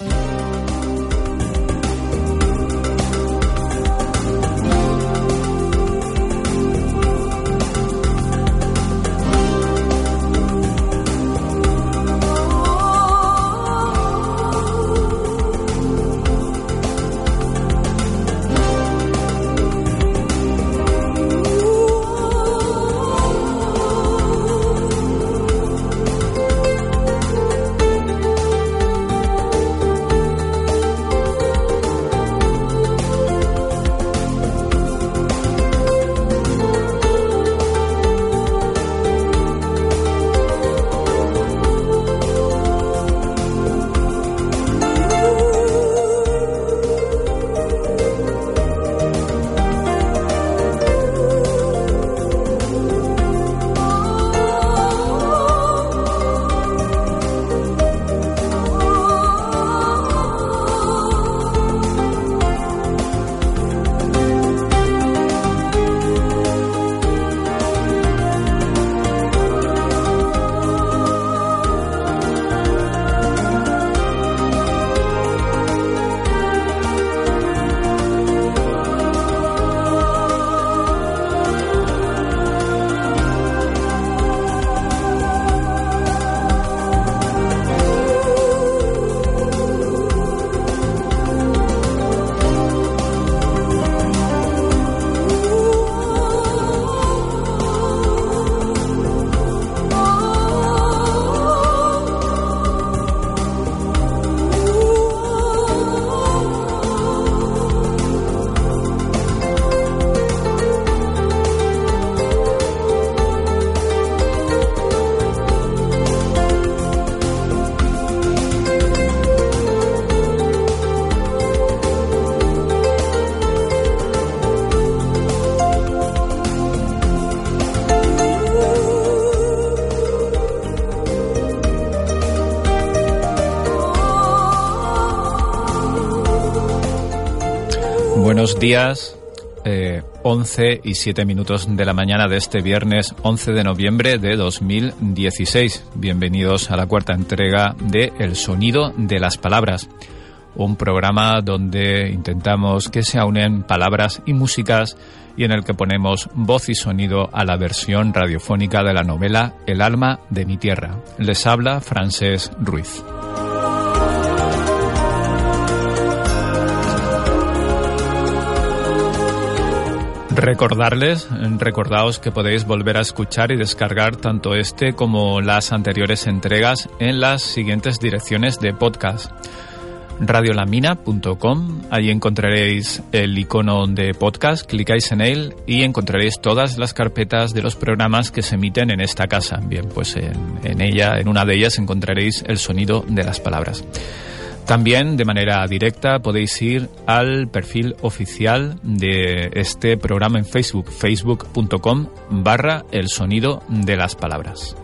Buenos días, 11 eh, y 7 minutos de la mañana de este viernes 11 de noviembre de 2016. Bienvenidos a la cuarta entrega de El Sonido de las Palabras, un programa donde intentamos que se unen palabras y músicas y en el que ponemos voz y sonido a la versión radiofónica de la novela El alma de mi tierra. Les habla Francés Ruiz. Recordarles, recordaos que podéis volver a escuchar y descargar tanto este como las anteriores entregas en las siguientes direcciones de podcast. Radiolamina.com, ahí encontraréis el icono de podcast, clicáis en él y encontraréis todas las carpetas de los programas que se emiten en esta casa. Bien, pues en, en ella, en una de ellas encontraréis el sonido de las palabras. También de manera directa podéis ir al perfil oficial de este programa en Facebook, facebook.com barra el sonido de las palabras.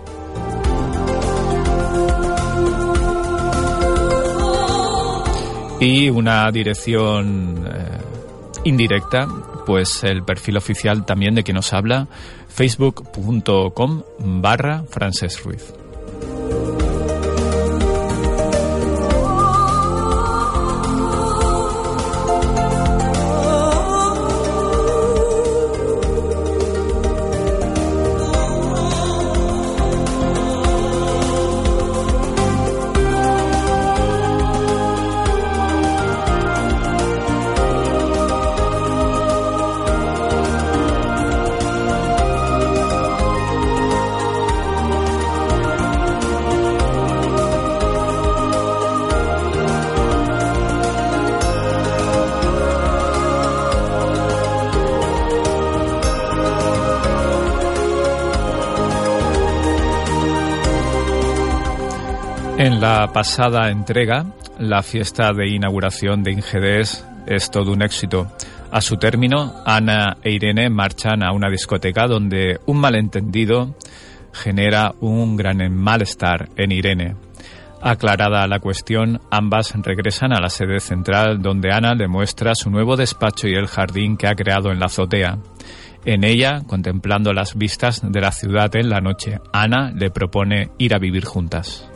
Y una dirección eh, indirecta, pues el perfil oficial también de quien nos habla, facebook.com barra Frances Ruiz. Pasada entrega la fiesta de inauguración de Ingedes es todo un éxito. A su término, Ana e Irene marchan a una discoteca donde un malentendido genera un gran malestar en Irene. Aclarada la cuestión, ambas regresan a la sede central donde Ana le muestra su nuevo despacho y el jardín que ha creado en la azotea. En ella, contemplando las vistas de la ciudad en la noche, Ana le propone ir a vivir juntas.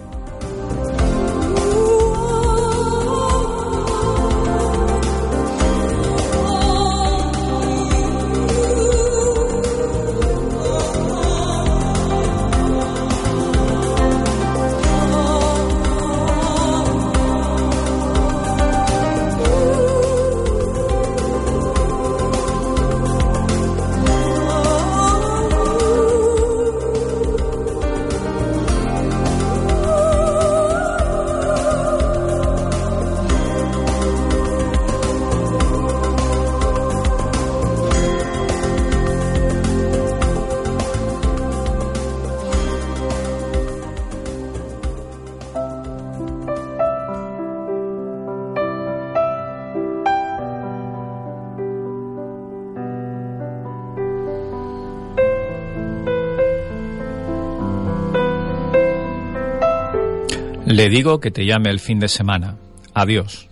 Le digo que te llame el fin de semana. Adiós.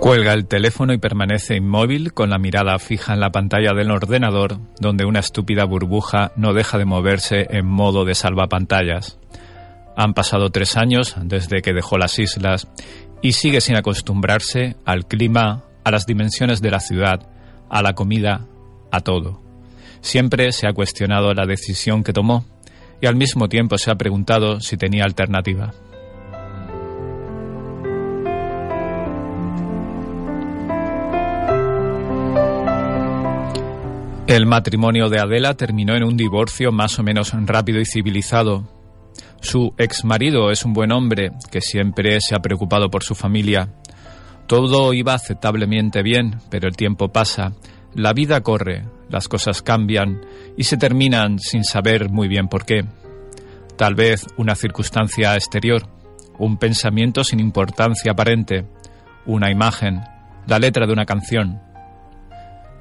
Cuelga el teléfono y permanece inmóvil con la mirada fija en la pantalla del ordenador, donde una estúpida burbuja no deja de moverse en modo de salvapantallas. Han pasado tres años desde que dejó las islas y sigue sin acostumbrarse al clima, a las dimensiones de la ciudad, a la comida, a todo. Siempre se ha cuestionado la decisión que tomó y al mismo tiempo se ha preguntado si tenía alternativa. El matrimonio de Adela terminó en un divorcio más o menos rápido y civilizado. Su ex marido es un buen hombre que siempre se ha preocupado por su familia. Todo iba aceptablemente bien, pero el tiempo pasa la vida corre, las cosas cambian y se terminan sin saber muy bien por qué. Tal vez una circunstancia exterior, un pensamiento sin importancia aparente, una imagen, la letra de una canción.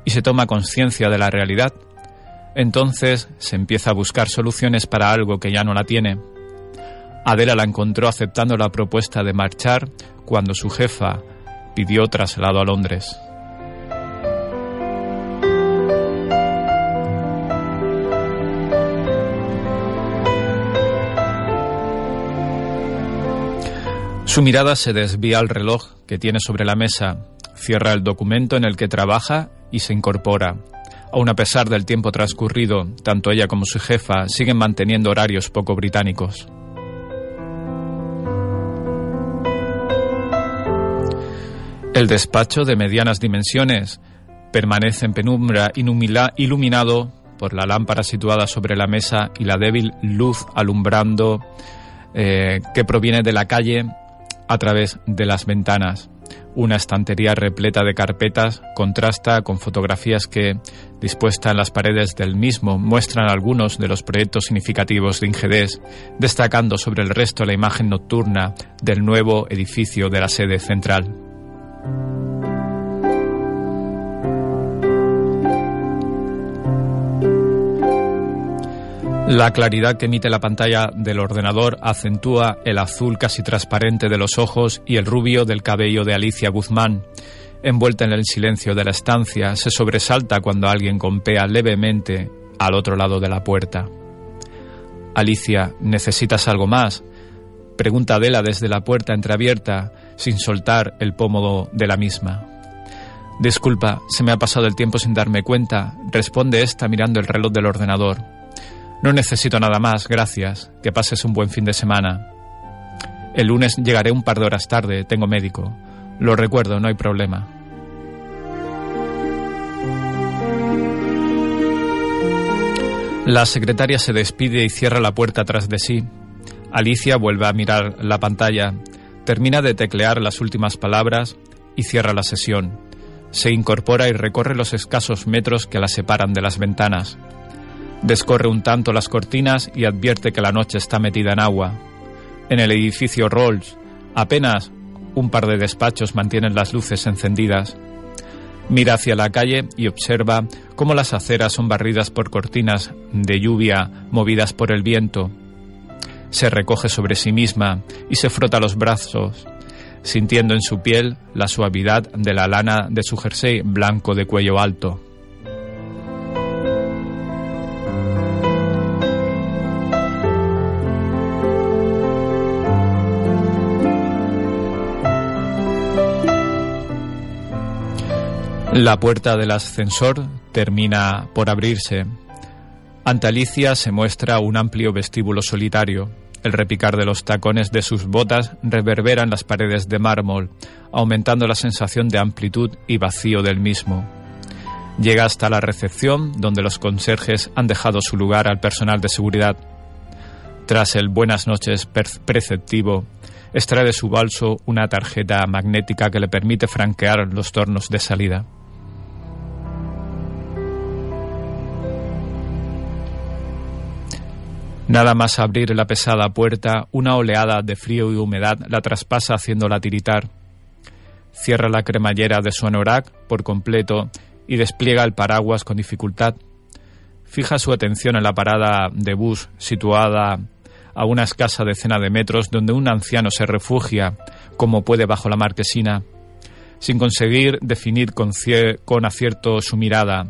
Y se toma conciencia de la realidad. Entonces se empieza a buscar soluciones para algo que ya no la tiene. Adela la encontró aceptando la propuesta de marchar cuando su jefa pidió traslado a Londres. Su mirada se desvía al reloj que tiene sobre la mesa, cierra el documento en el que trabaja y se incorpora. Aun a pesar del tiempo transcurrido, tanto ella como su jefa siguen manteniendo horarios poco británicos. El despacho de medianas dimensiones permanece en penumbra iluminado por la lámpara situada sobre la mesa y la débil luz alumbrando eh, que proviene de la calle a través de las ventanas. Una estantería repleta de carpetas contrasta con fotografías que, dispuestas en las paredes del mismo, muestran algunos de los proyectos significativos de Ingedes, destacando sobre el resto la imagen nocturna del nuevo edificio de la sede central. La claridad que emite la pantalla del ordenador acentúa el azul casi transparente de los ojos y el rubio del cabello de Alicia Guzmán. Envuelta en el silencio de la estancia, se sobresalta cuando alguien compea levemente al otro lado de la puerta. Alicia, ¿necesitas algo más? Pregunta Adela desde la puerta entreabierta, sin soltar el pómodo de la misma. Disculpa, se me ha pasado el tiempo sin darme cuenta, responde esta mirando el reloj del ordenador. No necesito nada más, gracias. Que pases un buen fin de semana. El lunes llegaré un par de horas tarde, tengo médico. Lo recuerdo, no hay problema. La secretaria se despide y cierra la puerta tras de sí. Alicia vuelve a mirar la pantalla, termina de teclear las últimas palabras y cierra la sesión. Se incorpora y recorre los escasos metros que la separan de las ventanas. Descorre un tanto las cortinas y advierte que la noche está metida en agua. En el edificio Rolls, apenas un par de despachos mantienen las luces encendidas. Mira hacia la calle y observa cómo las aceras son barridas por cortinas de lluvia movidas por el viento. Se recoge sobre sí misma y se frota los brazos, sintiendo en su piel la suavidad de la lana de su jersey blanco de cuello alto. La puerta del ascensor termina por abrirse. Ante Alicia se muestra un amplio vestíbulo solitario. El repicar de los tacones de sus botas reverbera en las paredes de mármol, aumentando la sensación de amplitud y vacío del mismo. Llega hasta la recepción, donde los conserjes han dejado su lugar al personal de seguridad. Tras el buenas noches preceptivo, extrae de su balso una tarjeta magnética que le permite franquear los tornos de salida. Nada más abrir la pesada puerta, una oleada de frío y humedad la traspasa haciéndola tiritar. Cierra la cremallera de su anorak por completo y despliega el paraguas con dificultad. Fija su atención en la parada de bus situada a una escasa decena de metros donde un anciano se refugia como puede bajo la marquesina. Sin conseguir definir con, con acierto su mirada,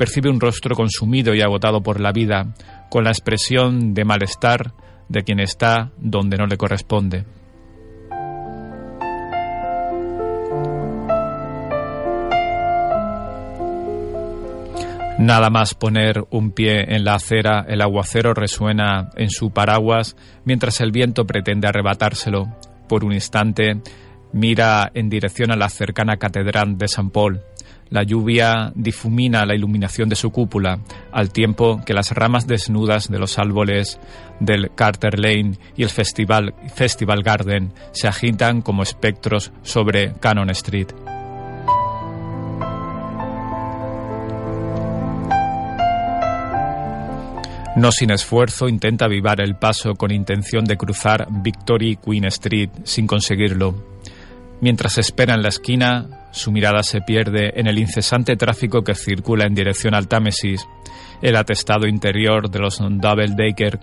percibe un rostro consumido y agotado por la vida, con la expresión de malestar de quien está donde no le corresponde. Nada más poner un pie en la acera, el aguacero resuena en su paraguas mientras el viento pretende arrebatárselo. Por un instante mira en dirección a la cercana catedral de San Paul. La lluvia difumina la iluminación de su cúpula, al tiempo que las ramas desnudas de los árboles del Carter Lane y el Festival, Festival Garden se agitan como espectros sobre Cannon Street. No sin esfuerzo intenta avivar el paso con intención de cruzar Victory Queen Street sin conseguirlo. Mientras espera en la esquina, su mirada se pierde en el incesante tráfico que circula en dirección al Támesis, el atestado interior de los double decker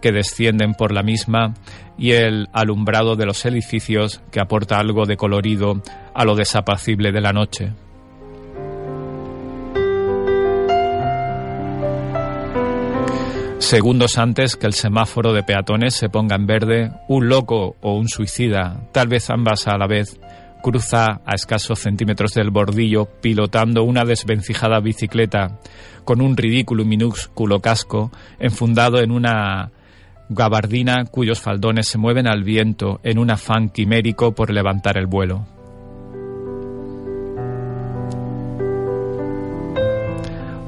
que descienden por la misma y el alumbrado de los edificios que aporta algo de colorido a lo desapacible de la noche. Segundos antes que el semáforo de peatones se ponga en verde, un loco o un suicida, tal vez ambas a la vez, cruza a escasos centímetros del bordillo pilotando una desvencijada bicicleta con un ridículo y minúsculo casco enfundado en una gabardina cuyos faldones se mueven al viento en un afán quimérico por levantar el vuelo.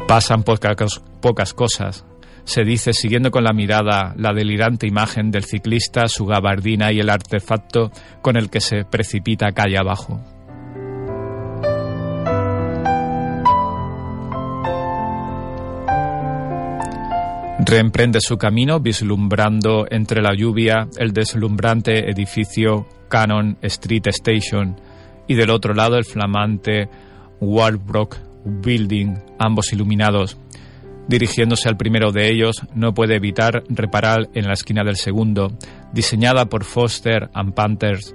Pasan pocas, pocas cosas, se dice siguiendo con la mirada la delirante imagen del ciclista, su gabardina y el artefacto con el que se precipita calle abajo. Reemprende su camino vislumbrando entre la lluvia el deslumbrante edificio Cannon Street Station y del otro lado el flamante Walbrook Building, ambos iluminados. Dirigiéndose al primero de ellos, no puede evitar reparar en la esquina del segundo, diseñada por Foster and Panthers,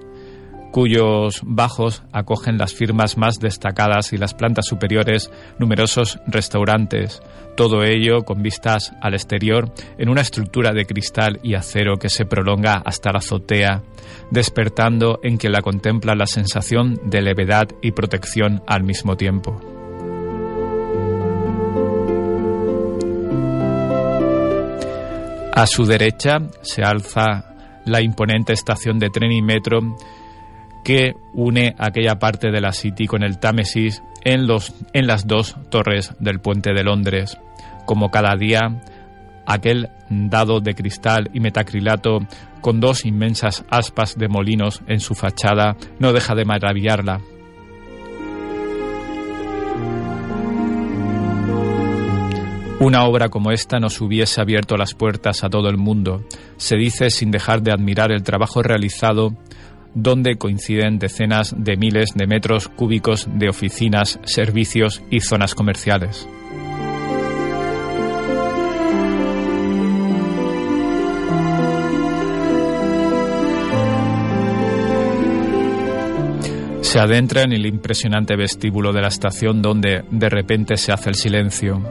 cuyos bajos acogen las firmas más destacadas y las plantas superiores numerosos restaurantes, todo ello con vistas al exterior en una estructura de cristal y acero que se prolonga hasta la azotea, despertando en quien la contempla la sensación de levedad y protección al mismo tiempo. A su derecha se alza la imponente estación de tren y metro que une aquella parte de la City con el Támesis en, los, en las dos torres del puente de Londres. Como cada día, aquel dado de cristal y metacrilato con dos inmensas aspas de molinos en su fachada no deja de maravillarla. Una obra como esta nos hubiese abierto las puertas a todo el mundo, se dice sin dejar de admirar el trabajo realizado donde coinciden decenas de miles de metros cúbicos de oficinas, servicios y zonas comerciales. Se adentra en el impresionante vestíbulo de la estación donde de repente se hace el silencio.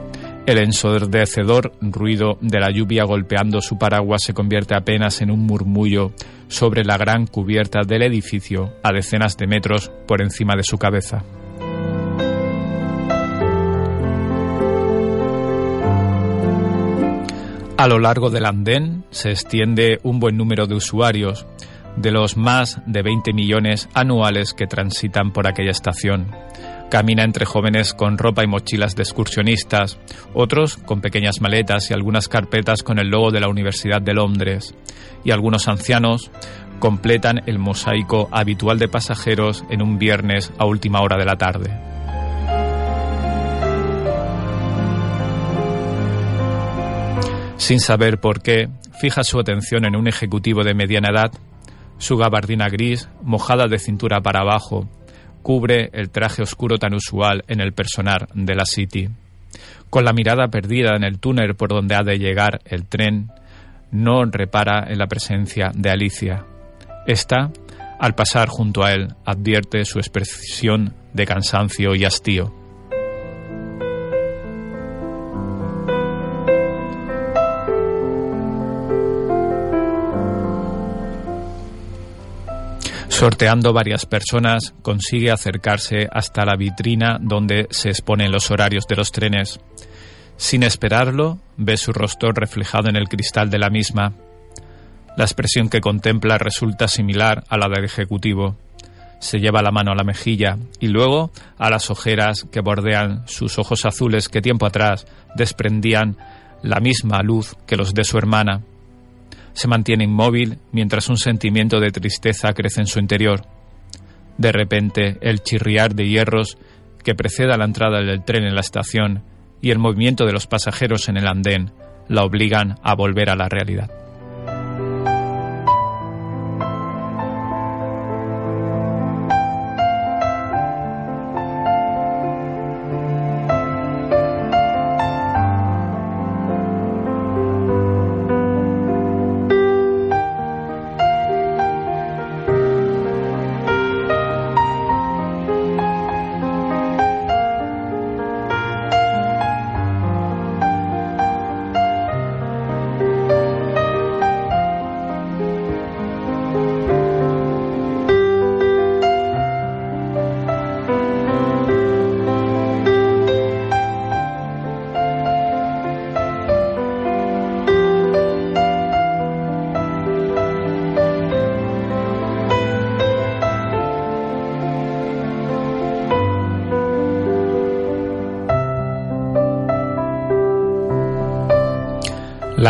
El ensordecedor ruido de la lluvia golpeando su paraguas se convierte apenas en un murmullo sobre la gran cubierta del edificio a decenas de metros por encima de su cabeza. A lo largo del andén se extiende un buen número de usuarios, de los más de 20 millones anuales que transitan por aquella estación. Camina entre jóvenes con ropa y mochilas de excursionistas, otros con pequeñas maletas y algunas carpetas con el logo de la Universidad de Londres, y algunos ancianos completan el mosaico habitual de pasajeros en un viernes a última hora de la tarde. Sin saber por qué, fija su atención en un ejecutivo de mediana edad su gabardina gris, mojada de cintura para abajo, cubre el traje oscuro tan usual en el personal de la City. Con la mirada perdida en el túnel por donde ha de llegar el tren, no repara en la presencia de Alicia. Esta, al pasar junto a él, advierte su expresión de cansancio y hastío. Sorteando varias personas, consigue acercarse hasta la vitrina donde se exponen los horarios de los trenes. Sin esperarlo, ve su rostro reflejado en el cristal de la misma. La expresión que contempla resulta similar a la del ejecutivo. Se lleva la mano a la mejilla y luego a las ojeras que bordean sus ojos azules que tiempo atrás desprendían la misma luz que los de su hermana se mantiene inmóvil mientras un sentimiento de tristeza crece en su interior. De repente, el chirriar de hierros que precede a la entrada del tren en la estación y el movimiento de los pasajeros en el andén la obligan a volver a la realidad.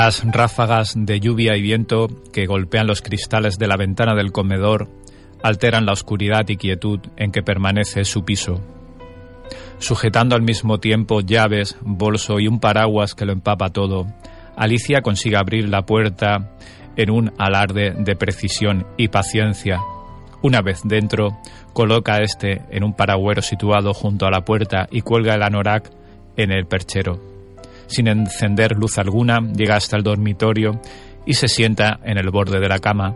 Las ráfagas de lluvia y viento que golpean los cristales de la ventana del comedor alteran la oscuridad y quietud en que permanece su piso. Sujetando al mismo tiempo llaves, bolso y un paraguas que lo empapa todo, Alicia consigue abrir la puerta en un alarde de precisión y paciencia. Una vez dentro, coloca este en un paragüero situado junto a la puerta y cuelga el anorak en el perchero sin encender luz alguna, llega hasta el dormitorio y se sienta en el borde de la cama.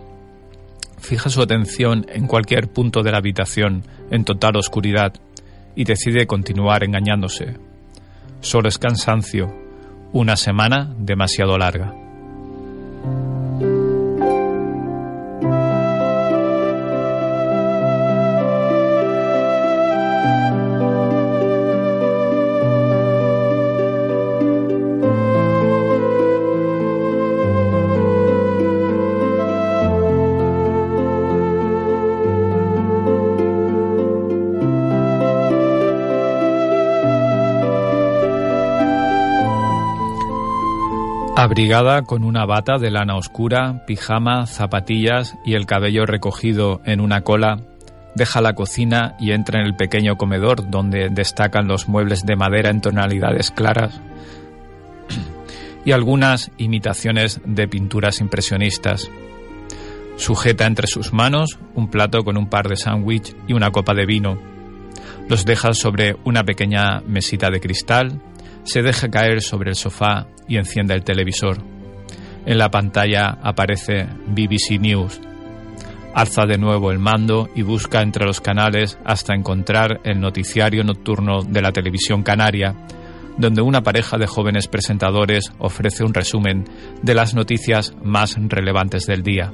Fija su atención en cualquier punto de la habitación, en total oscuridad, y decide continuar engañándose. Solo es cansancio, una semana demasiado larga. Abrigada con una bata de lana oscura, pijama, zapatillas y el cabello recogido en una cola, deja la cocina y entra en el pequeño comedor donde destacan los muebles de madera en tonalidades claras. y algunas imitaciones de pinturas impresionistas. Sujeta entre sus manos un plato con un par de sándwich y una copa de vino. Los deja sobre una pequeña mesita de cristal, se deja caer sobre el sofá y enciende el televisor. En la pantalla aparece BBC News. Alza de nuevo el mando y busca entre los canales hasta encontrar el noticiario nocturno de la televisión canaria, donde una pareja de jóvenes presentadores ofrece un resumen de las noticias más relevantes del día.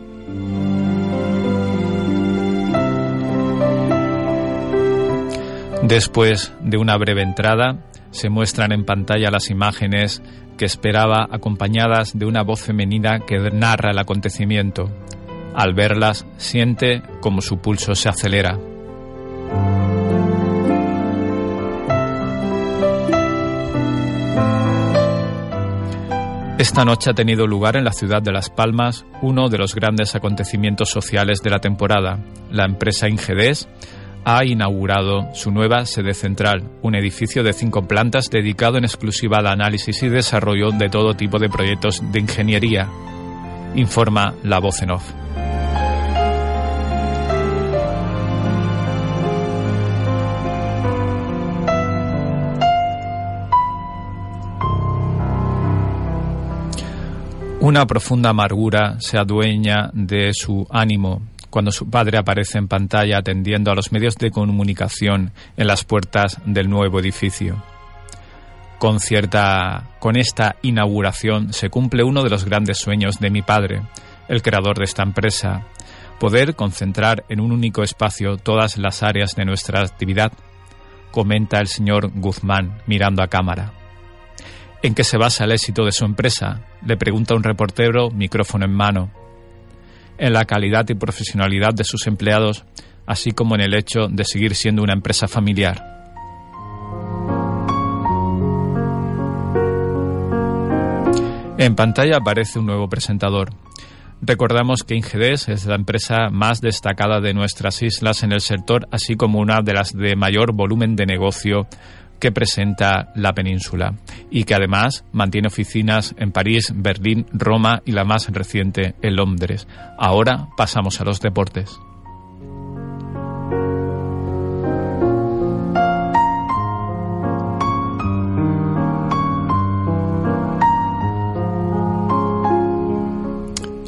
Después de una breve entrada, se muestran en pantalla las imágenes que esperaba acompañadas de una voz femenina que narra el acontecimiento. Al verlas, siente como su pulso se acelera. Esta noche ha tenido lugar en la ciudad de Las Palmas uno de los grandes acontecimientos sociales de la temporada. La empresa Ingedes ha inaugurado su nueva sede central, un edificio de cinco plantas dedicado en exclusiva al análisis y desarrollo de todo tipo de proyectos de ingeniería, informa la voz en off. Una profunda amargura se adueña de su ánimo cuando su padre aparece en pantalla atendiendo a los medios de comunicación en las puertas del nuevo edificio. Con cierta con esta inauguración se cumple uno de los grandes sueños de mi padre, el creador de esta empresa, poder concentrar en un único espacio todas las áreas de nuestra actividad, comenta el señor Guzmán mirando a cámara. ¿En qué se basa el éxito de su empresa? Le pregunta un reportero, micrófono en mano. En la calidad y profesionalidad de sus empleados, así como en el hecho de seguir siendo una empresa familiar. En pantalla aparece un nuevo presentador. Recordamos que Ingedes es la empresa más destacada de nuestras islas en el sector, así como una de las de mayor volumen de negocio que presenta la península y que además mantiene oficinas en París, Berlín, Roma y la más reciente en Londres. Ahora pasamos a los deportes.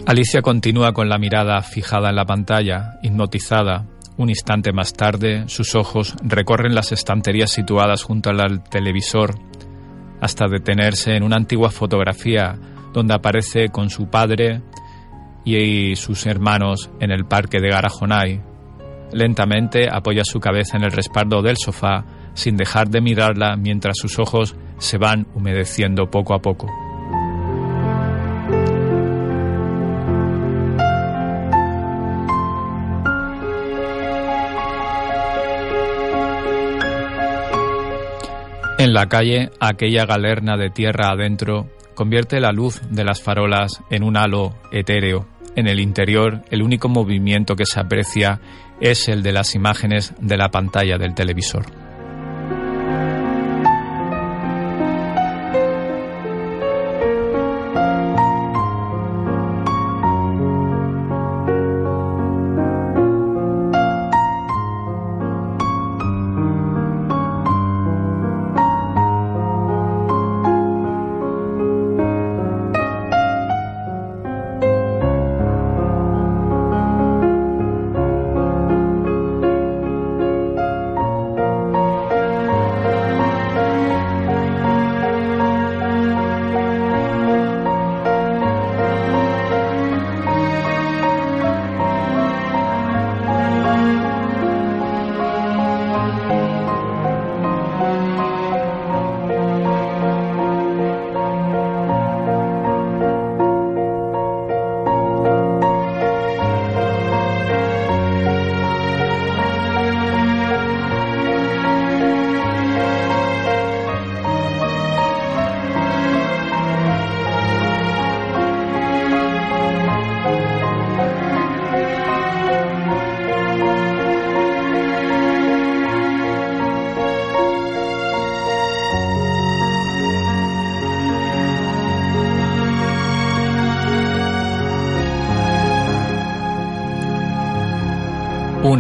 Alicia continúa con la mirada fijada en la pantalla, hipnotizada, un instante más tarde, sus ojos recorren las estanterías situadas junto al televisor hasta detenerse en una antigua fotografía donde aparece con su padre y sus hermanos en el parque de Garajonay. Lentamente apoya su cabeza en el respaldo del sofá sin dejar de mirarla mientras sus ojos se van humedeciendo poco a poco. En la calle, aquella galerna de tierra adentro convierte la luz de las farolas en un halo etéreo. En el interior, el único movimiento que se aprecia es el de las imágenes de la pantalla del televisor.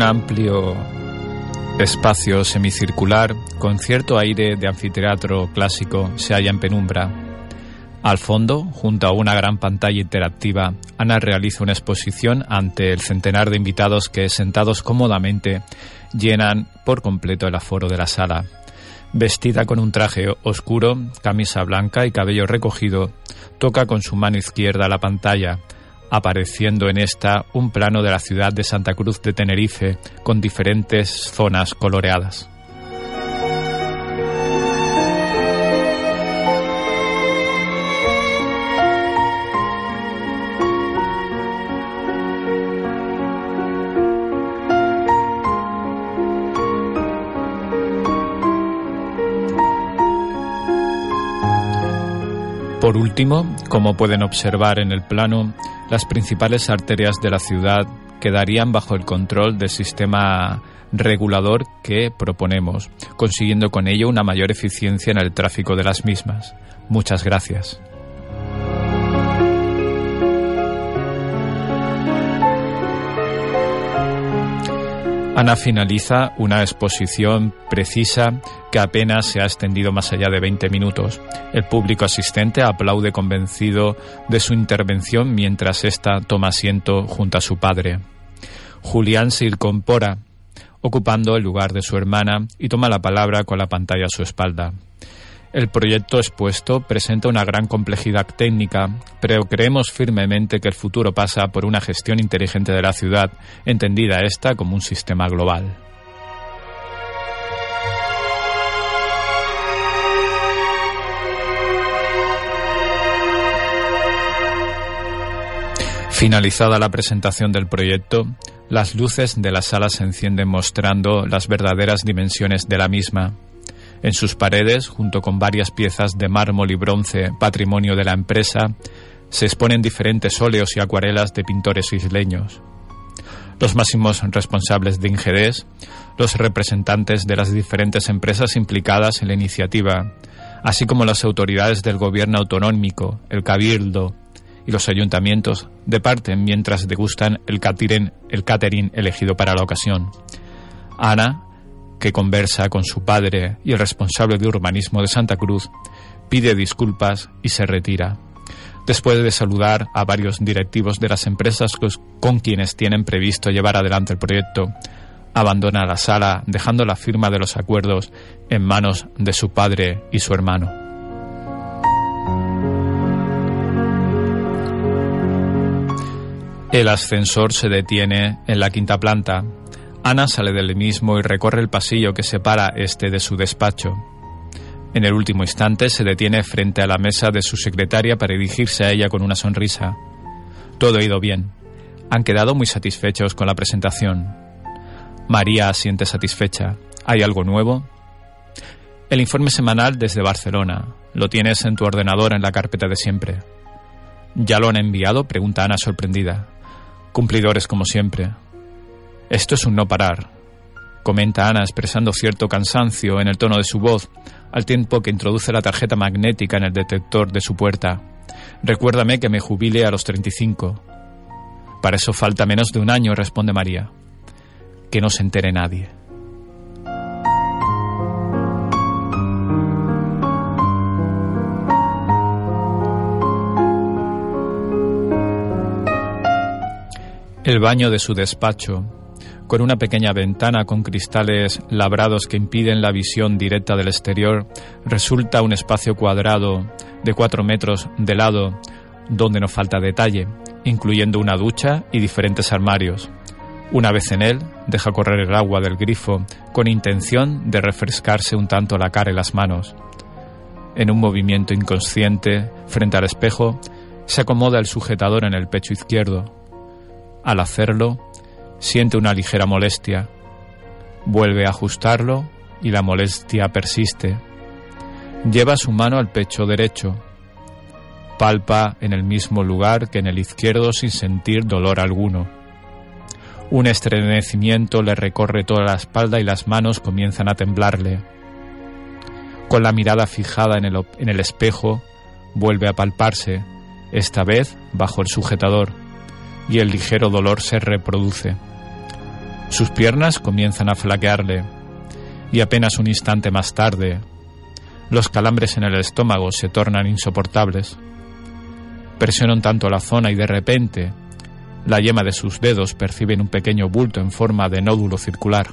Amplio espacio semicircular con cierto aire de anfiteatro clásico se halla en penumbra. Al fondo, junto a una gran pantalla interactiva, Ana realiza una exposición ante el centenar de invitados que, sentados cómodamente, llenan por completo el aforo de la sala. Vestida con un traje oscuro, camisa blanca y cabello recogido, toca con su mano izquierda la pantalla, apareciendo en esta un plano de la ciudad de Santa Cruz de Tenerife con diferentes zonas coloreadas. Por último, como pueden observar en el plano, las principales arterias de la ciudad quedarían bajo el control del sistema regulador que proponemos, consiguiendo con ello una mayor eficiencia en el tráfico de las mismas. Muchas gracias. Ana finaliza una exposición precisa que apenas se ha extendido más allá de 20 minutos. El público asistente aplaude convencido de su intervención mientras ésta toma asiento junto a su padre. Julián se incorpora, ocupando el lugar de su hermana, y toma la palabra con la pantalla a su espalda. El proyecto expuesto presenta una gran complejidad técnica, pero creemos firmemente que el futuro pasa por una gestión inteligente de la ciudad, entendida esta como un sistema global. Finalizada la presentación del proyecto, las luces de la sala se encienden mostrando las verdaderas dimensiones de la misma. En sus paredes, junto con varias piezas de mármol y bronce, patrimonio de la empresa, se exponen diferentes óleos y acuarelas de pintores isleños. Los máximos responsables de Ingedes, los representantes de las diferentes empresas implicadas en la iniciativa, así como las autoridades del gobierno autonómico, el cabildo y los ayuntamientos, departen mientras degustan el catering, el catering elegido para la ocasión. Ana que conversa con su padre y el responsable de urbanismo de Santa Cruz, pide disculpas y se retira. Después de saludar a varios directivos de las empresas con quienes tienen previsto llevar adelante el proyecto, abandona la sala dejando la firma de los acuerdos en manos de su padre y su hermano. El ascensor se detiene en la quinta planta Ana sale del mismo y recorre el pasillo que separa este de su despacho. En el último instante se detiene frente a la mesa de su secretaria para dirigirse a ella con una sonrisa. Todo ha ido bien. Han quedado muy satisfechos con la presentación. María asiente satisfecha. ¿Hay algo nuevo? El informe semanal desde Barcelona. Lo tienes en tu ordenador en la carpeta de siempre. ¿Ya lo han enviado? pregunta Ana sorprendida. Cumplidores como siempre. Esto es un no parar, comenta Ana expresando cierto cansancio en el tono de su voz, al tiempo que introduce la tarjeta magnética en el detector de su puerta. Recuérdame que me jubile a los 35. Para eso falta menos de un año, responde María. Que no se entere nadie. El baño de su despacho, con una pequeña ventana con cristales labrados que impiden la visión directa del exterior, resulta un espacio cuadrado de cuatro metros de lado donde no falta detalle, incluyendo una ducha y diferentes armarios. Una vez en él, deja correr el agua del grifo con intención de refrescarse un tanto la cara y las manos. En un movimiento inconsciente, frente al espejo, se acomoda el sujetador en el pecho izquierdo. Al hacerlo, Siente una ligera molestia. Vuelve a ajustarlo y la molestia persiste. Lleva su mano al pecho derecho. Palpa en el mismo lugar que en el izquierdo sin sentir dolor alguno. Un estremecimiento le recorre toda la espalda y las manos comienzan a temblarle. Con la mirada fijada en el, en el espejo, vuelve a palparse, esta vez bajo el sujetador, y el ligero dolor se reproduce. Sus piernas comienzan a flaquearle y apenas un instante más tarde, los calambres en el estómago se tornan insoportables. Presionan tanto la zona y de repente la yema de sus dedos percibe un pequeño bulto en forma de nódulo circular.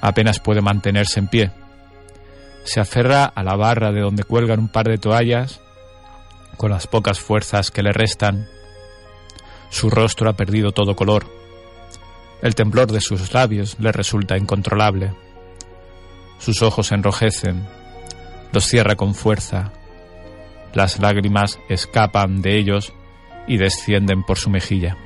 Apenas puede mantenerse en pie. Se aferra a la barra de donde cuelgan un par de toallas con las pocas fuerzas que le restan. Su rostro ha perdido todo color. El temblor de sus labios le resulta incontrolable. Sus ojos enrojecen, los cierra con fuerza. Las lágrimas escapan de ellos y descienden por su mejilla.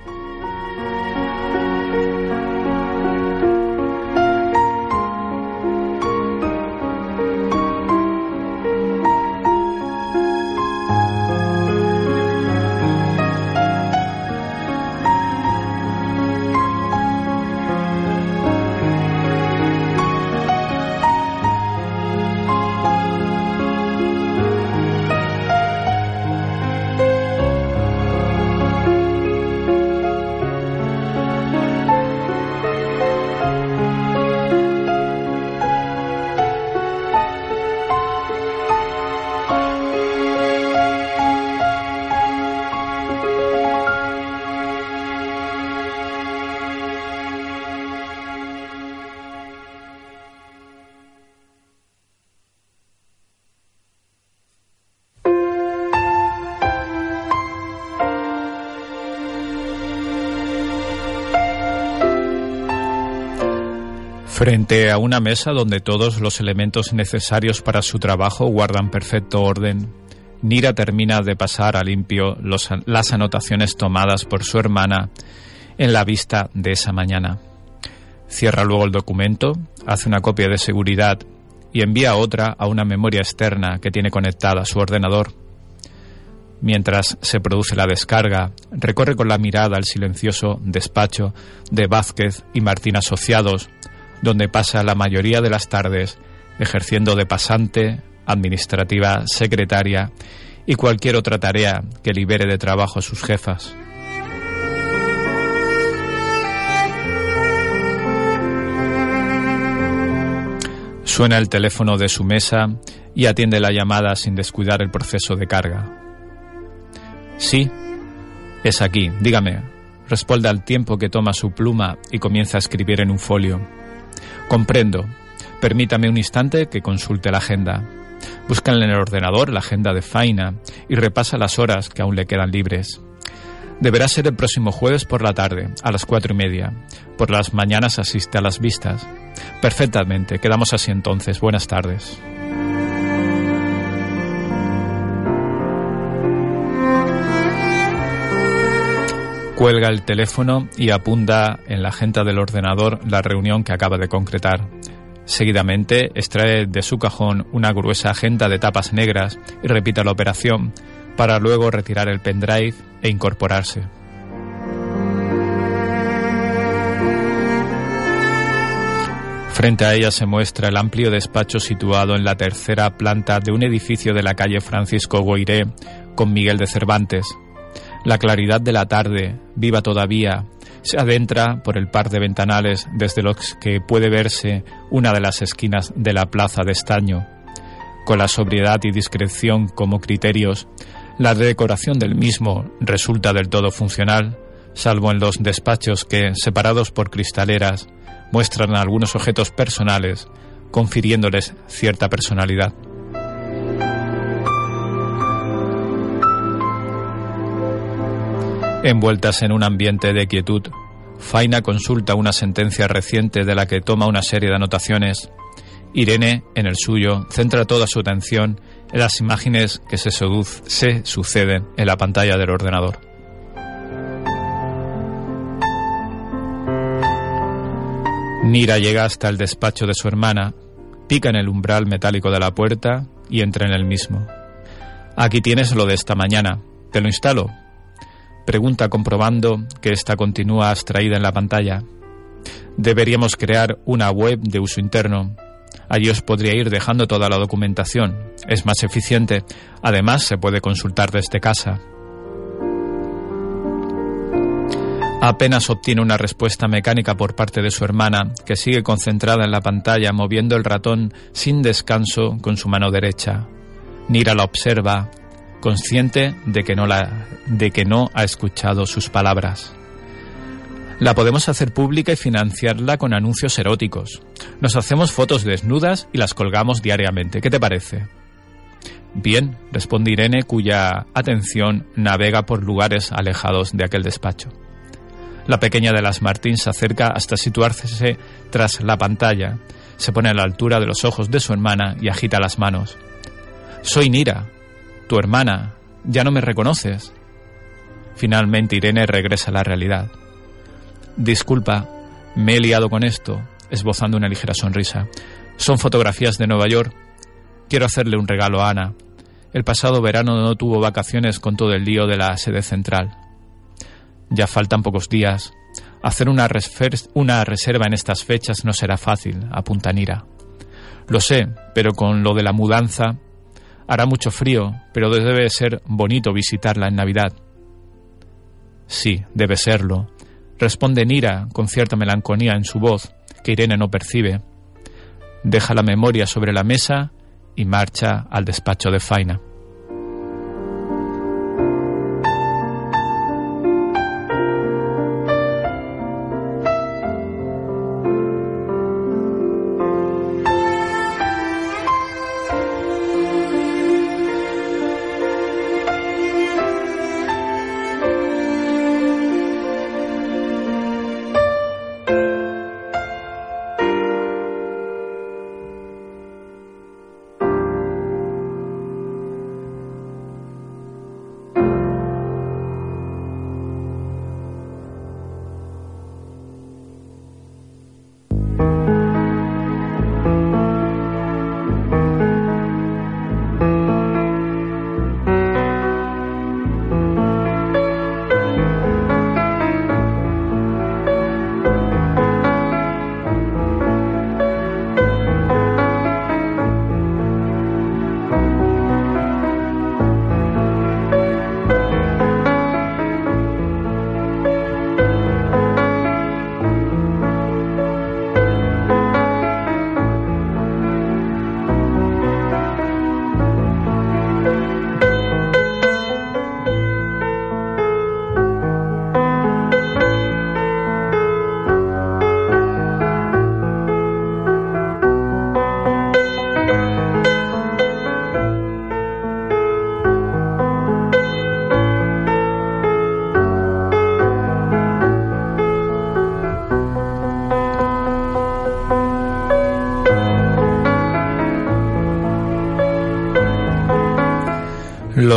A una mesa donde todos los elementos necesarios para su trabajo guardan perfecto orden, Nira termina de pasar a limpio las anotaciones tomadas por su hermana en la vista de esa mañana. Cierra luego el documento, hace una copia de seguridad y envía otra a una memoria externa que tiene conectada a su ordenador. Mientras se produce la descarga, recorre con la mirada el silencioso despacho de Vázquez y Martín Asociados, donde pasa la mayoría de las tardes ejerciendo de pasante, administrativa, secretaria y cualquier otra tarea que libere de trabajo a sus jefas. Suena el teléfono de su mesa y atiende la llamada sin descuidar el proceso de carga. Sí, es aquí, dígame. Responde al tiempo que toma su pluma y comienza a escribir en un folio. Comprendo. Permítame un instante que consulte la agenda. Busca en el ordenador la agenda de Faina y repasa las horas que aún le quedan libres. Deberá ser el próximo jueves por la tarde, a las cuatro y media. Por las mañanas asiste a las vistas. Perfectamente, quedamos así entonces. Buenas tardes. Cuelga el teléfono y apunta en la agenda del ordenador la reunión que acaba de concretar. Seguidamente extrae de su cajón una gruesa agenda de tapas negras y repite la operación para luego retirar el pendrive e incorporarse. Frente a ella se muestra el amplio despacho situado en la tercera planta de un edificio de la calle Francisco Goiré con Miguel de Cervantes, la claridad de la tarde, viva todavía, se adentra por el par de ventanales desde los que puede verse una de las esquinas de la plaza de estaño. Con la sobriedad y discreción como criterios, la decoración del mismo resulta del todo funcional, salvo en los despachos que, separados por cristaleras, muestran algunos objetos personales, confiriéndoles cierta personalidad. Envueltas en un ambiente de quietud, Faina consulta una sentencia reciente de la que toma una serie de anotaciones. Irene, en el suyo, centra toda su atención en las imágenes que se, suceden en la pantalla del ordenador. Nira llega hasta el despacho de su hermana, pica en el umbral metálico de la puerta y entra en el mismo. Aquí tienes lo de esta mañana. ¿Te lo instalo? Pregunta comprobando que esta continúa abstraída en la pantalla. Deberíamos crear una web de uso interno. Allí os podría ir dejando toda la documentación. Es más eficiente. Además, se puede consultar desde casa. Apenas obtiene una respuesta mecánica por parte de su hermana, que sigue concentrada en la pantalla moviendo el ratón sin descanso con su mano derecha. Nira la observa, consciente de que no, la, de que no ha escuchado sus palabras. La podemos hacer pública y financiarla con anuncios eróticos. Nos hacemos fotos desnudas y las colgamos diariamente. ¿Qué te parece? Bien, responde Irene, cuya atención navega por lugares alejados de aquel despacho. La pequeña de las Martín se acerca hasta situarse tras la pantalla. Se pone a la altura de los ojos de su hermana y agita las manos. Soy Nira, tu hermana. ¿Ya no me reconoces? Finalmente Irene regresa a la realidad. Disculpa, me he liado con esto, esbozando una ligera sonrisa. Son fotografías de Nueva York. Quiero hacerle un regalo a Ana. El pasado verano no tuvo vacaciones con todo el lío de la sede central. Ya faltan pocos días. Hacer una, reserva en estas fechas no será fácil, apunta Nira. Lo sé, pero con lo de la mudanza hará mucho frío, pero debe ser bonito visitarla en Navidad. Sí, debe serlo, responde Nira con cierta melancolía en su voz, que Irene no percibe. Deja la memoria sobre la mesa y marcha al despacho de Faina.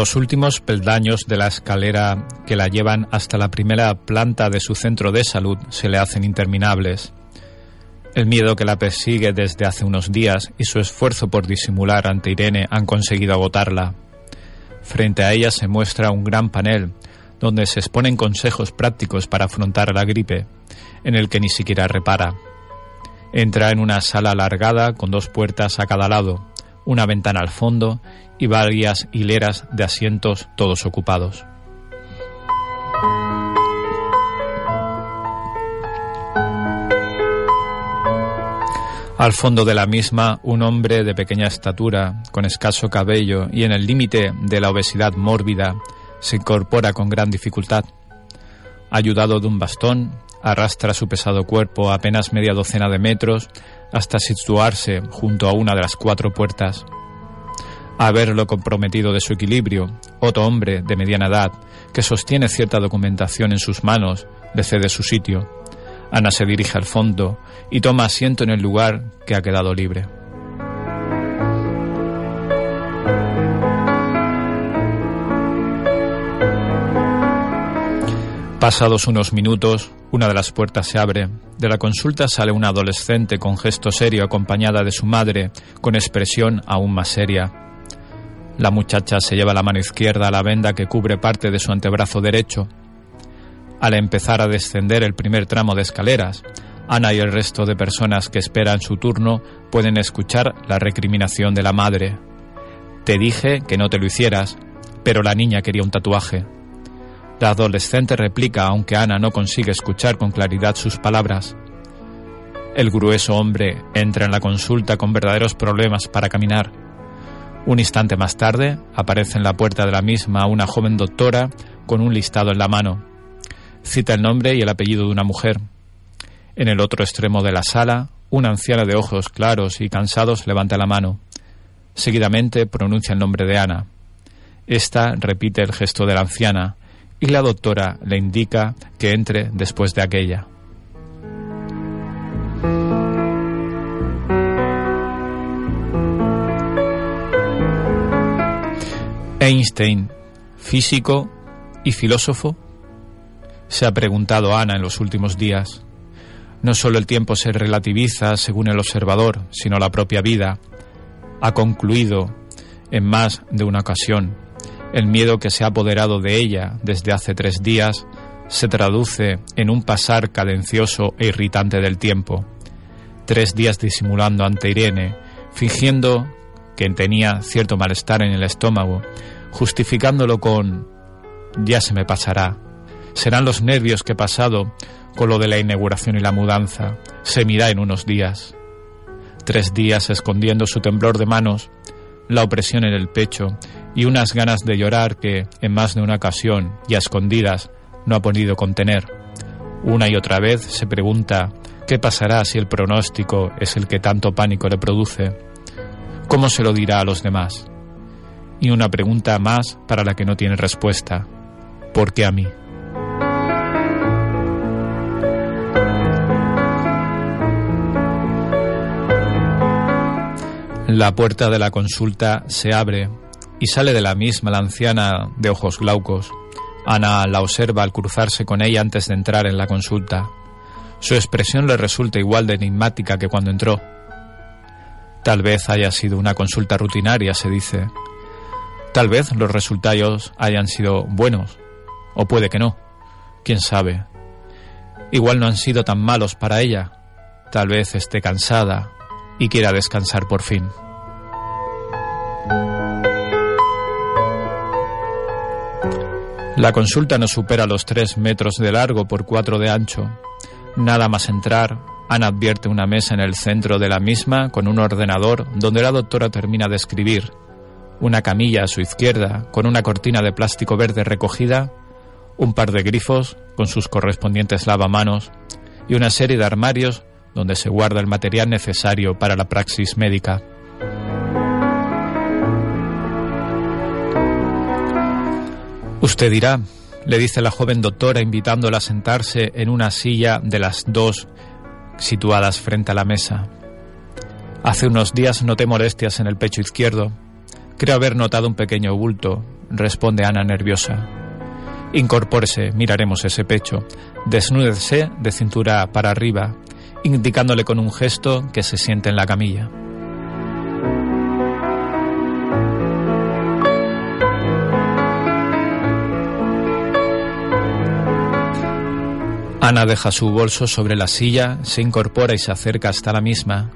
Los últimos peldaños de la escalera que la llevan hasta la primera planta de su centro de salud se le hacen interminables. El miedo que la persigue desde hace unos días y su esfuerzo por disimular ante Irene han conseguido agotarla. Frente a ella se muestra un gran panel donde se exponen consejos prácticos para afrontar la gripe, en el que ni siquiera repara. Entra en una sala alargada con dos puertas a cada lado, una ventana al fondo y varias hileras de asientos todos ocupados. Al fondo de la misma, un hombre de pequeña estatura, con escaso cabello y en el límite de la obesidad mórbida, se incorpora con gran dificultad. Ayudado de un bastón, arrastra su pesado cuerpo a apenas media docena de metros hasta situarse junto a una de las cuatro puertas. A verlo comprometido de su equilibrio, otro hombre de mediana edad, que sostiene cierta documentación en sus manos, le cede su sitio. Ana se dirige al fondo y toma asiento en el lugar que ha quedado libre. Pasados unos minutos, una de las puertas se abre. De la consulta sale una adolescente con gesto serio acompañada de su madre, con expresión aún más seria. La muchacha se lleva la mano izquierda a la venda que cubre parte de su antebrazo derecho. Al empezar a descender el primer tramo de escaleras, Ana y el resto de personas que esperan su turno pueden escuchar la recriminación de la madre. Te dije que no te lo hicieras, pero la niña quería un tatuaje. La adolescente replica, aunque Ana no consigue escuchar con claridad sus palabras. El grueso hombre entra en la consulta con verdaderos problemas para caminar. Un instante más tarde aparece en la puerta de la misma una joven doctora con un listado en la mano. Cita el nombre y el apellido de una mujer. En el otro extremo de la sala, una anciana de ojos claros y cansados levanta la mano. Seguidamente pronuncia el nombre de Ana. Esta repite el gesto de la anciana y la doctora le indica que entre después de aquella. Einstein, físico y filósofo, se ha preguntado Ana en los últimos días. No solo el tiempo se relativiza según el observador, sino la propia vida. Ha concluido en más de una ocasión. El miedo que se ha apoderado de ella desde hace tres días se traduce en un pasar cadencioso e irritante del tiempo. Tres días disimulando ante Irene, fingiendo que tenía cierto malestar en el estómago, justificándolo con ya se me pasará. Serán los nervios que he pasado con lo de la inauguración y la mudanza. Se mirá en unos días. Tres días escondiendo su temblor de manos, la opresión en el pecho y unas ganas de llorar que, en más de una ocasión y a escondidas, no ha podido contener. Una y otra vez se pregunta qué pasará si el pronóstico es el que tanto pánico le produce. ¿Cómo se lo dirá a los demás? Y una pregunta más para la que no tiene respuesta. ¿Por qué a mí? La puerta de la consulta se abre y sale de la misma la anciana de ojos glaucos. Ana la observa al cruzarse con ella antes de entrar en la consulta. Su expresión le resulta igual de enigmática que cuando entró. Tal vez haya sido una consulta rutinaria, se dice. Tal vez los resultados hayan sido buenos, o puede que no. Quién sabe. Igual no han sido tan malos para ella. Tal vez esté cansada y quiera descansar por fin. La consulta no supera los tres metros de largo por cuatro de ancho. Nada más entrar, Ana advierte una mesa en el centro de la misma con un ordenador donde la doctora termina de escribir, una camilla a su izquierda con una cortina de plástico verde recogida, un par de grifos con sus correspondientes lavamanos y una serie de armarios donde se guarda el material necesario para la praxis médica. Usted dirá, le dice la joven doctora invitándola a sentarse en una silla de las dos situadas frente a la mesa. Hace unos días noté molestias en el pecho izquierdo. Creo haber notado un pequeño bulto, responde Ana nerviosa. Incorpórese, miraremos ese pecho. Desnúdese de cintura para arriba indicándole con un gesto que se siente en la camilla. Ana deja su bolso sobre la silla, se incorpora y se acerca hasta la misma,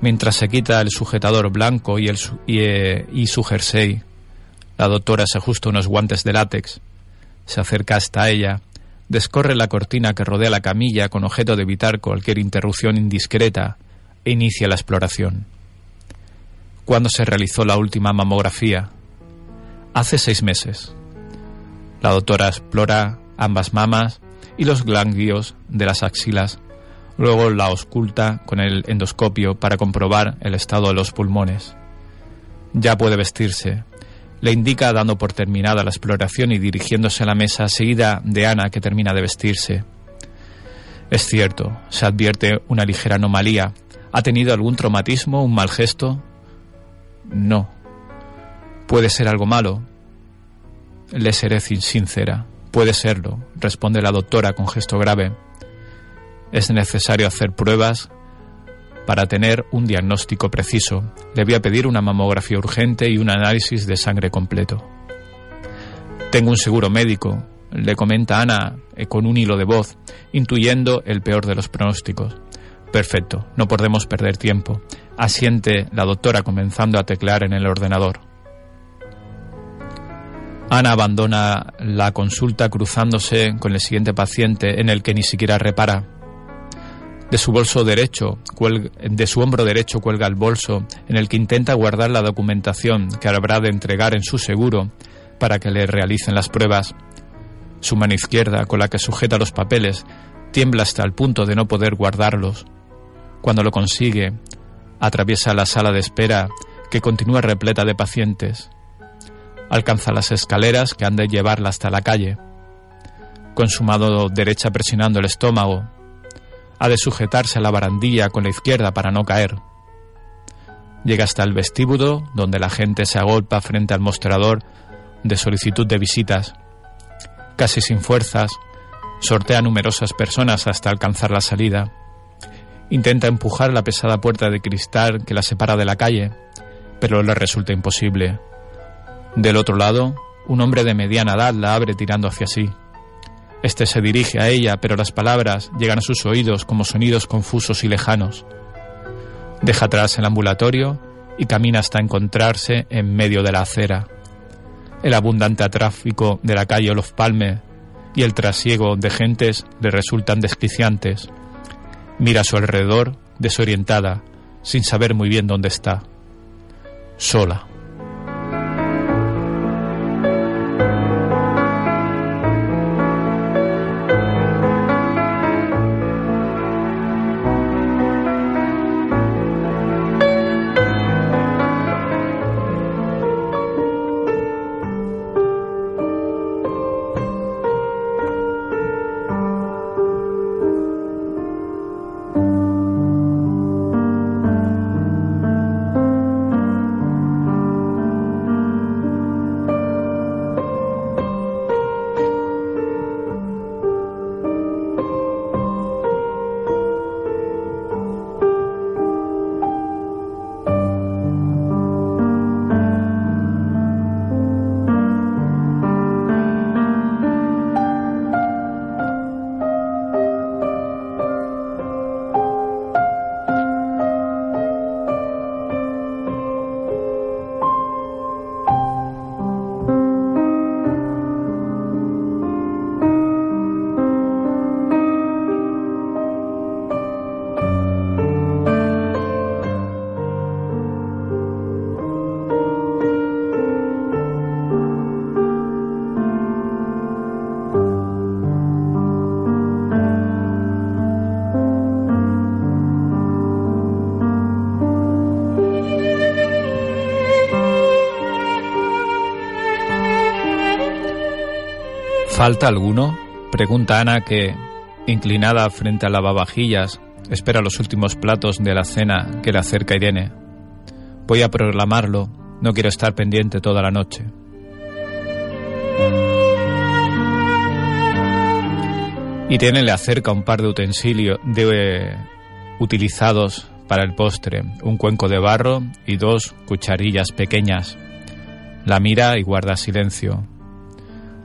mientras se quita el sujetador blanco y, el, y, eh, y su jersey. La doctora se ajusta unos guantes de látex, se acerca hasta ella descorre la cortina que rodea la camilla con objeto de evitar cualquier interrupción indiscreta e inicia la exploración. ¿Cuándo se realizó la última mamografía? Hace seis meses. La doctora explora ambas mamas y los ganglios de las axilas. Luego la ausculta con el endoscopio para comprobar el estado de los pulmones. Ya puede vestirse, le indica dando por terminada la exploración y dirigiéndose a la mesa seguida de Ana que termina de vestirse. Es cierto, se advierte una ligera anomalía. ¿Ha tenido algún traumatismo, un mal gesto? No. ¿Puede ser algo malo? Le seré sincera. Puede serlo, responde la doctora con gesto grave. Es necesario hacer pruebas para tener un diagnóstico preciso, le voy a pedir una mamografía urgente y un análisis de sangre completo. Tengo un seguro médico, le comenta Ana eh, con un hilo de voz, intuyendo el peor de los pronósticos. Perfecto, no podemos perder tiempo. Asiente la doctora comenzando a teclear en el ordenador. Ana abandona la consulta cruzándose con el siguiente paciente en el que ni siquiera repara. De su bolso derecho, de su hombro derecho cuelga el bolso en el que intenta guardar la documentación que habrá de entregar en su seguro para que le realicen las pruebas. Su mano izquierda, con la que sujeta los papeles, tiembla hasta el punto de no poder guardarlos. Cuando lo consigue, atraviesa la sala de espera que continúa repleta de pacientes. Alcanza las escaleras que han de llevarla hasta la calle. Con su mano derecha presionando el estómago, ha de sujetarse a la barandilla con la izquierda para no caer. Llega hasta el vestíbulo, donde la gente se agolpa frente al mostrador de solicitud de visitas. Casi sin fuerzas, sortea numerosas personas hasta alcanzar la salida. Intenta empujar la pesada puerta de cristal que la separa de la calle, pero le resulta imposible. Del otro lado, un hombre de mediana edad la abre tirando hacia sí. Este se dirige a ella, pero las palabras llegan a sus oídos como sonidos confusos y lejanos. Deja atrás el ambulatorio y camina hasta encontrarse en medio de la acera. El abundante tráfico de la calle Olof Palme y el trasiego de gentes le resultan desquiciantes. Mira a su alrededor, desorientada, sin saber muy bien dónde está. Sola. ¿Falta alguno? Pregunta Ana que, inclinada frente a lavavajillas, espera los últimos platos de la cena que le acerca Irene. Voy a proclamarlo, no quiero estar pendiente toda la noche. Irene le acerca un par de utensilios de, utilizados para el postre, un cuenco de barro y dos cucharillas pequeñas. La mira y guarda silencio.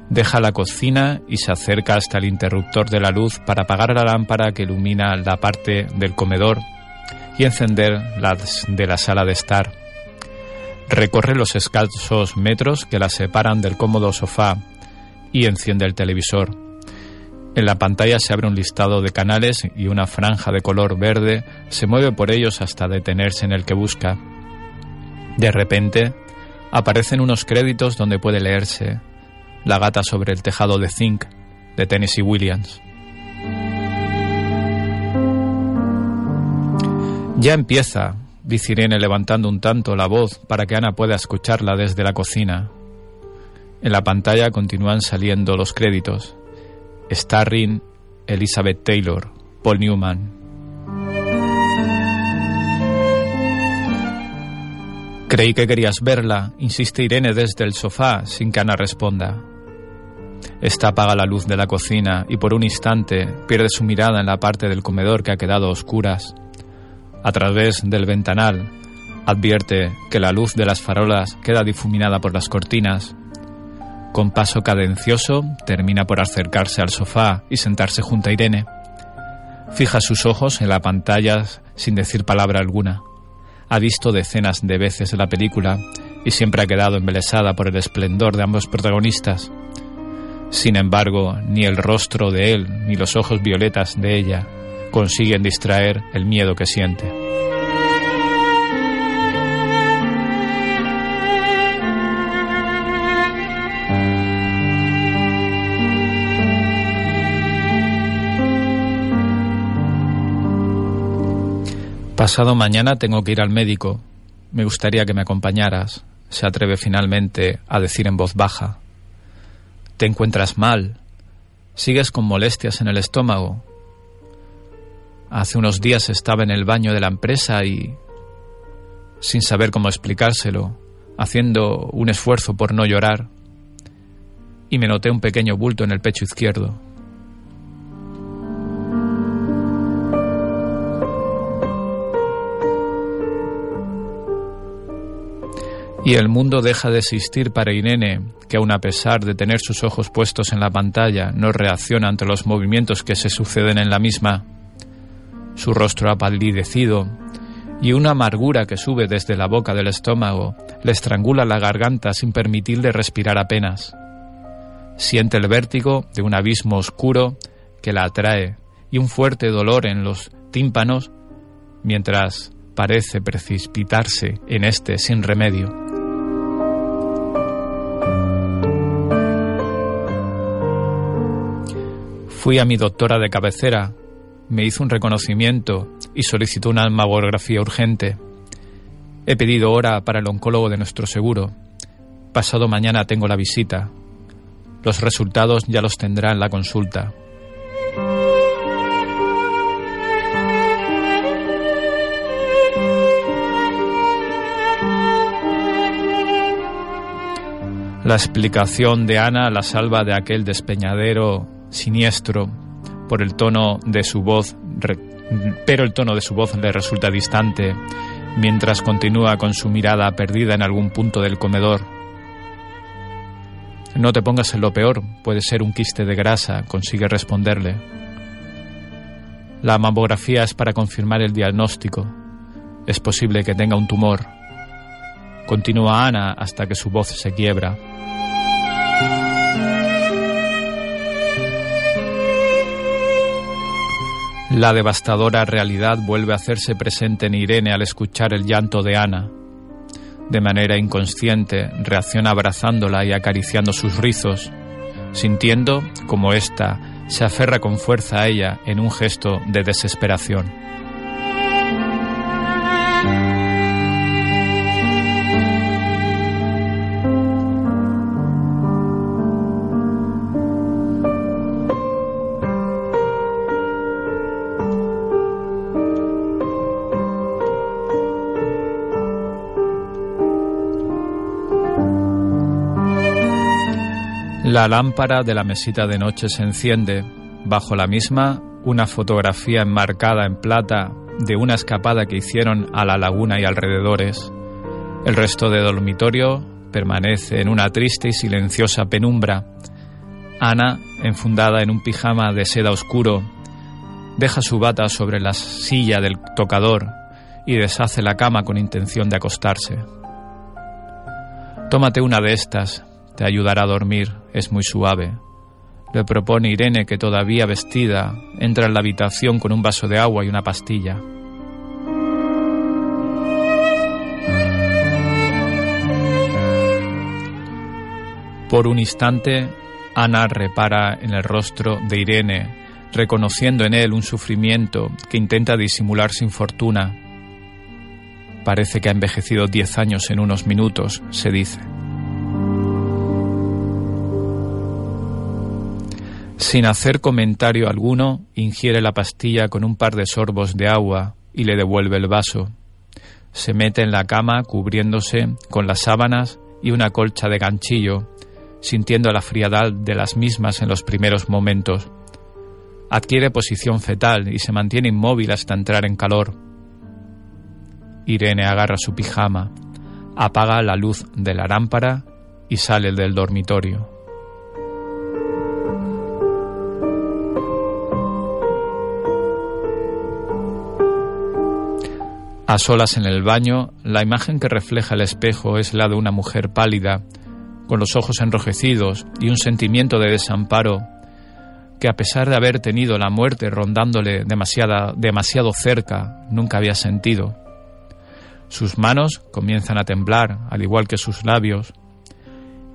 Deja la cocina y se acerca hasta el interruptor de la luz para apagar la lámpara que ilumina la parte del comedor y encender las de la sala de estar. Recorre los escasos metros que la separan del cómodo sofá y enciende el televisor. En la pantalla se abre un listado de canales y una franja de color verde se mueve por ellos hasta detenerse en el que busca. De repente, aparecen unos créditos donde puede leerse la gata sobre el tejado de zinc de Tennessee Williams. Ya empieza, dice Irene levantando un tanto la voz para que Ana pueda escucharla desde la cocina. En la pantalla continúan saliendo los créditos. Starring Elizabeth Taylor, Paul Newman. Creí que querías verla, insiste Irene desde el sofá sin que Ana responda. Esta apaga la luz de la cocina y por un instante pierde su mirada en la parte del comedor que ha quedado a oscuras. A través del ventanal advierte que la luz de las farolas queda difuminada por las cortinas. Con paso cadencioso termina por acercarse al sofá y sentarse junto a Irene. Fija sus ojos en la pantalla sin decir palabra alguna. Ha visto decenas de veces la película y siempre ha quedado embelesada por el esplendor de ambos protagonistas. Sin embargo, ni el rostro de él ni los ojos violetas de ella consiguen distraer el miedo que siente. Pasado mañana tengo que ir al médico. Me gustaría que me acompañaras. Se atreve finalmente a decir en voz baja. Te encuentras mal. Sigues con molestias en el estómago. Hace unos días estaba en el baño de la empresa y, sin saber cómo explicárselo, haciendo un esfuerzo por no llorar, y me noté un pequeño bulto en el pecho izquierdo. Y el mundo deja de existir para Irene, que aun a pesar de tener sus ojos puestos en la pantalla, no reacciona ante los movimientos que se suceden en la misma. Su rostro ha palidecido y una amargura que sube desde la boca del estómago le estrangula la garganta sin permitirle respirar apenas. Siente el vértigo de un abismo oscuro que la atrae y un fuerte dolor en los tímpanos mientras parece precipitarse en este sin remedio. Fui a mi doctora de cabecera, me hizo un reconocimiento y solicitó una mamografía urgente. He pedido hora para el oncólogo de nuestro seguro. Pasado mañana tengo la visita. Los resultados ya los tendrá en la consulta. La explicación de Ana la salva de aquel despeñadero siniestro por el tono de su voz, pero el tono de su voz le resulta distante mientras continúa con su mirada perdida en algún punto del comedor. No te pongas en lo peor, puede ser un quiste de grasa, consigue responderle. La mamografía es para confirmar el diagnóstico. Es posible que tenga un tumor. Continúa Ana hasta que su voz se quiebra. La devastadora realidad vuelve a hacerse presente en Irene al escuchar el llanto de Ana. De manera inconsciente, reacciona abrazándola y acariciando sus rizos, sintiendo como ésta se aferra con fuerza a ella en un gesto de desesperación. La lámpara de la mesita de noche se enciende. Bajo la misma, una fotografía enmarcada en plata de una escapada que hicieron a la laguna y alrededores. El resto del dormitorio permanece en una triste y silenciosa penumbra. Ana, enfundada en un pijama de seda oscuro, deja su bata sobre la silla del tocador y deshace la cama con intención de acostarse. Tómate una de estas, te ayudará a dormir, es muy suave. Le propone Irene que todavía vestida entra en la habitación con un vaso de agua y una pastilla. Por un instante, Ana repara en el rostro de Irene, reconociendo en él un sufrimiento que intenta disimular sin fortuna. Parece que ha envejecido diez años en unos minutos, se dice. Sin hacer comentario alguno, ingiere la pastilla con un par de sorbos de agua y le devuelve el vaso. Se mete en la cama cubriéndose con las sábanas y una colcha de ganchillo, sintiendo la frialdad de las mismas en los primeros momentos. Adquiere posición fetal y se mantiene inmóvil hasta entrar en calor. Irene agarra su pijama, apaga la luz de la lámpara y sale del dormitorio. A solas en el baño, la imagen que refleja el espejo es la de una mujer pálida, con los ojos enrojecidos y un sentimiento de desamparo que a pesar de haber tenido la muerte rondándole demasiado cerca, nunca había sentido. Sus manos comienzan a temblar, al igual que sus labios.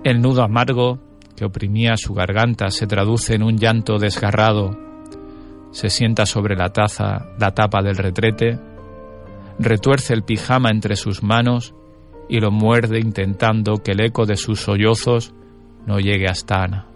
El nudo amargo que oprimía su garganta se traduce en un llanto desgarrado. Se sienta sobre la taza, la tapa del retrete retuerce el pijama entre sus manos y lo muerde intentando que el eco de sus sollozos no llegue hasta Ana.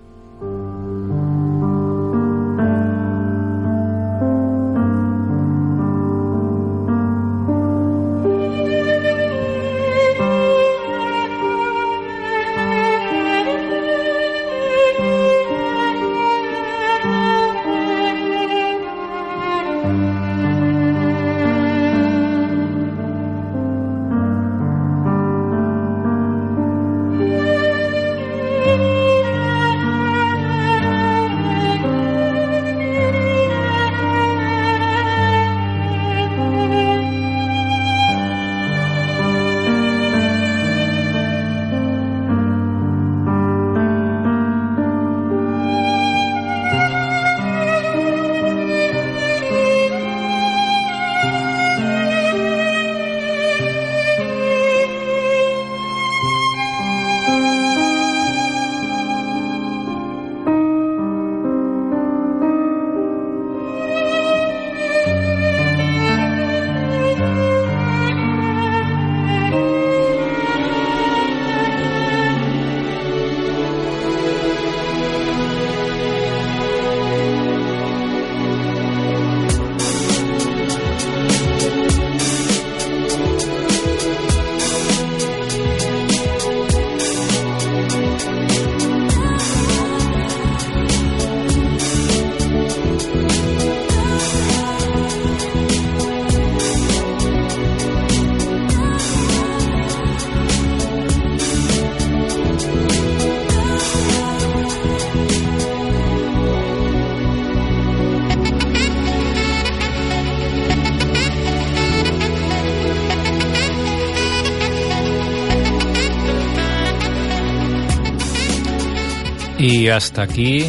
Y hasta aquí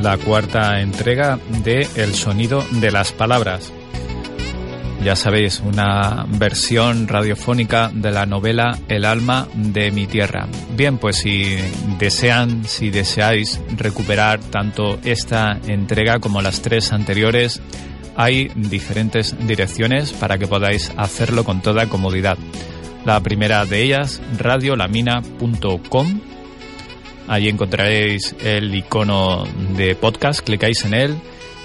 la cuarta entrega de El sonido de las palabras. Ya sabéis, una versión radiofónica de la novela El alma de mi tierra. Bien, pues si desean, si deseáis recuperar tanto esta entrega como las tres anteriores, hay diferentes direcciones para que podáis hacerlo con toda comodidad. La primera de ellas, radiolamina.com Allí encontraréis el icono de podcast, clicáis en él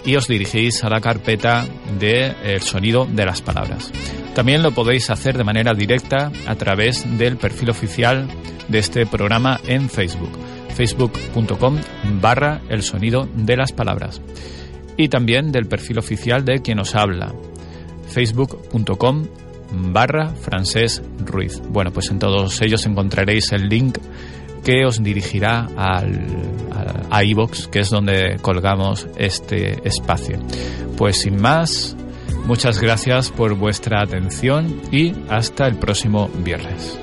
y os dirigís a la carpeta de El sonido de las palabras. También lo podéis hacer de manera directa a través del perfil oficial de este programa en Facebook, facebook.com barra el sonido de las palabras. Y también del perfil oficial de quien os habla, facebook.com barra francés Ruiz. Bueno, pues en todos ellos encontraréis el link que os dirigirá al, a iVox, que es donde colgamos este espacio. Pues sin más, muchas gracias por vuestra atención y hasta el próximo viernes.